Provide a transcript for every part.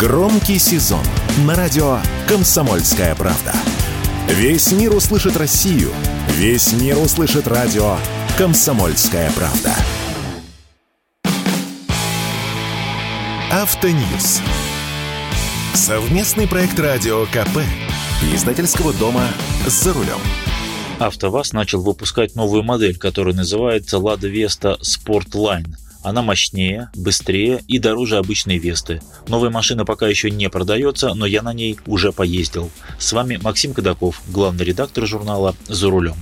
Громкий сезон на радио «Комсомольская правда». Весь мир услышит Россию. Весь мир услышит радио «Комсомольская правда». Автоньюз. Совместный проект радио КП. Издательского дома «За рулем». АвтоВАЗ начал выпускать новую модель, которая называется «Лада Веста Спортлайн». Она мощнее, быстрее и дороже обычной Весты. Новая машина пока еще не продается, но я на ней уже поездил. С вами Максим Кадаков, главный редактор журнала «За рулем».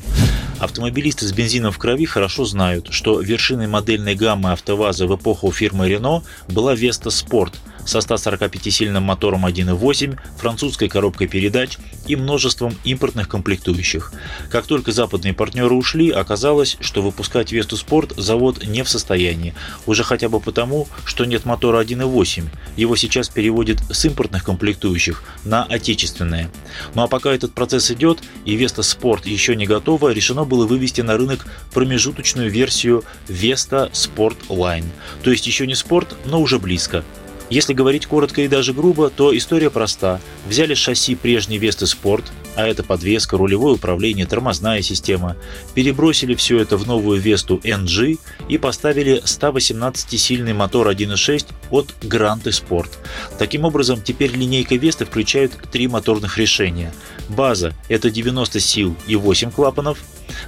Автомобилисты с бензином в крови хорошо знают, что вершиной модельной гаммы АвтоВАЗа в эпоху фирмы Renault была Vesta Sport – со 145-сильным мотором 1.8, французской коробкой передач и множеством импортных комплектующих. Как только западные партнеры ушли, оказалось, что выпускать Весту Спорт завод не в состоянии, уже хотя бы потому, что нет мотора 1.8. Его сейчас переводят с импортных комплектующих на отечественные. Ну а пока этот процесс идет и Веста Спорт еще не готова, решено было вывести на рынок промежуточную версию Vesta Sport Line. То есть еще не спорт, но уже близко. Если говорить коротко и даже грубо, то история проста. Взяли шасси прежней Весты Спорт, а это подвеска, рулевое управление, тормозная система, перебросили все это в новую Весту NG и поставили 118-сильный мотор 1.6 от Гранты Sport. Таким образом, теперь линейка Весты включает три моторных решения. База – это 90 сил и 8 клапанов,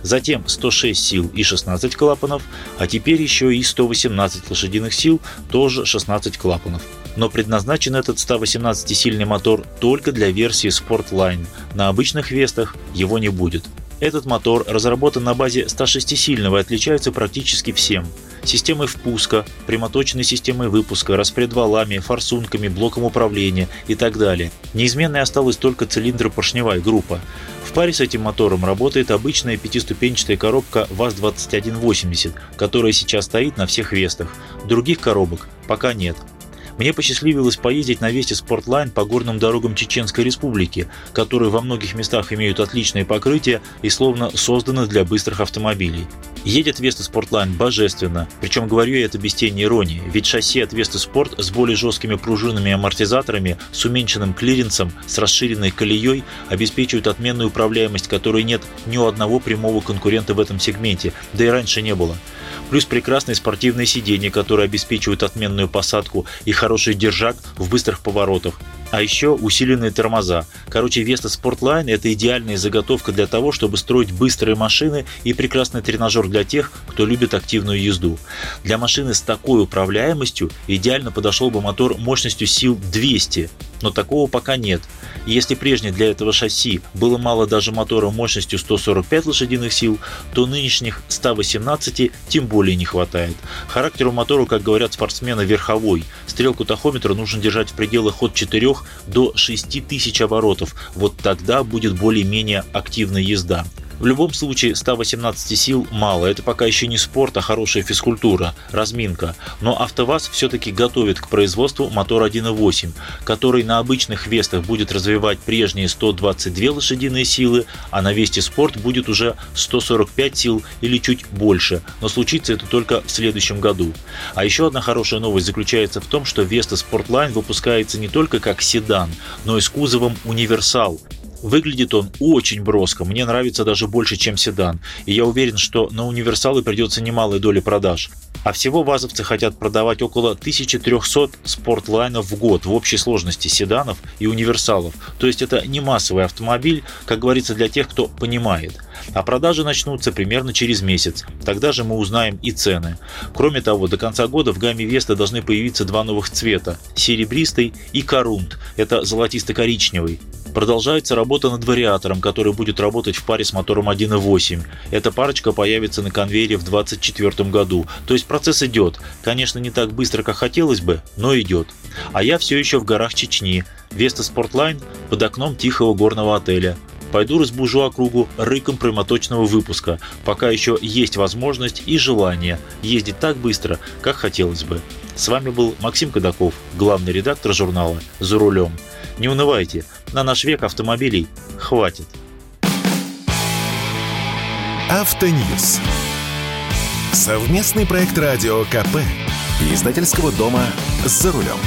затем 106 сил и 16 клапанов, а теперь еще и 118 лошадиных сил, тоже 16 клапанов. Но предназначен этот 118-сильный мотор только для версии Sportline. На обычных Вестах его не будет. Этот мотор разработан на базе 106-сильного и отличается практически всем. Системой впуска, прямоточной системой выпуска, распредвалами, форсунками, блоком управления и так далее. Неизменной осталась только цилиндропоршневая группа. В паре с этим мотором работает обычная пятиступенчатая коробка ВАЗ-2180, которая сейчас стоит на всех Вестах. Других коробок пока нет. Мне посчастливилось поездить на Весте Спортлайн по горным дорогам Чеченской Республики, которые во многих местах имеют отличное покрытие и словно созданы для быстрых автомобилей. Едет Веста Спортлайн божественно, причем говорю я это без тени иронии, ведь шасси от Весты Спорт с более жесткими пружинами и амортизаторами, с уменьшенным клиренсом, с расширенной колеей обеспечивают отменную управляемость, которой нет ни у одного прямого конкурента в этом сегменте, да и раньше не было плюс прекрасные спортивные сиденья, которые обеспечивают отменную посадку и хороший держак в быстрых поворотах. А еще усиленные тормоза. Короче, Vesta Sportline – это идеальная заготовка для того, чтобы строить быстрые машины и прекрасный тренажер для тех, кто любит активную езду. Для машины с такой управляемостью идеально подошел бы мотор мощностью сил 200, но такого пока нет. если прежне для этого шасси было мало даже мотора мощностью 145 лошадиных сил, то нынешних 118 тем более не хватает. Характеру мотора, как говорят спортсмены, верховой. Стрелку тахометра нужно держать в пределах от 4 до 6 тысяч оборотов. Вот тогда будет более-менее активная езда. В любом случае 118 сил мало, это пока еще не спорт, а хорошая физкультура, разминка. Но АвтоВАЗ все-таки готовит к производству мотор 1.8, который на обычных Вестах будет развивать прежние 122 лошадиные силы, а на Весте Спорт будет уже 145 сил или чуть больше, но случится это только в следующем году. А еще одна хорошая новость заключается в том, что Веста Sportline выпускается не только как седан, но и с кузовом универсал, Выглядит он очень броско, мне нравится даже больше, чем седан, и я уверен, что на универсалы придется немалая доля продаж. А всего вазовцы хотят продавать около 1300 спортлайнов в год в общей сложности седанов и универсалов. То есть это не массовый автомобиль, как говорится, для тех, кто понимает. А продажи начнутся примерно через месяц. Тогда же мы узнаем и цены. Кроме того, до конца года в гамме Веста должны появиться два новых цвета – серебристый и корунт. Это золотисто-коричневый. Продолжается работа над вариатором, который будет работать в паре с мотором 1.8. Эта парочка появится на конвейере в 2024 году. То есть процесс идет. Конечно, не так быстро, как хотелось бы, но идет. А я все еще в горах Чечни. Веста Спортлайн под окном тихого горного отеля. Пойду разбужу округу рыком прямоточного выпуска, пока еще есть возможность и желание ездить так быстро, как хотелось бы. С вами был Максим Кадаков, главный редактор журнала «За рулем». Не унывайте, на наш век автомобилей хватит. Автоньюз. Совместный проект радио КП. Издательского дома «За рулем».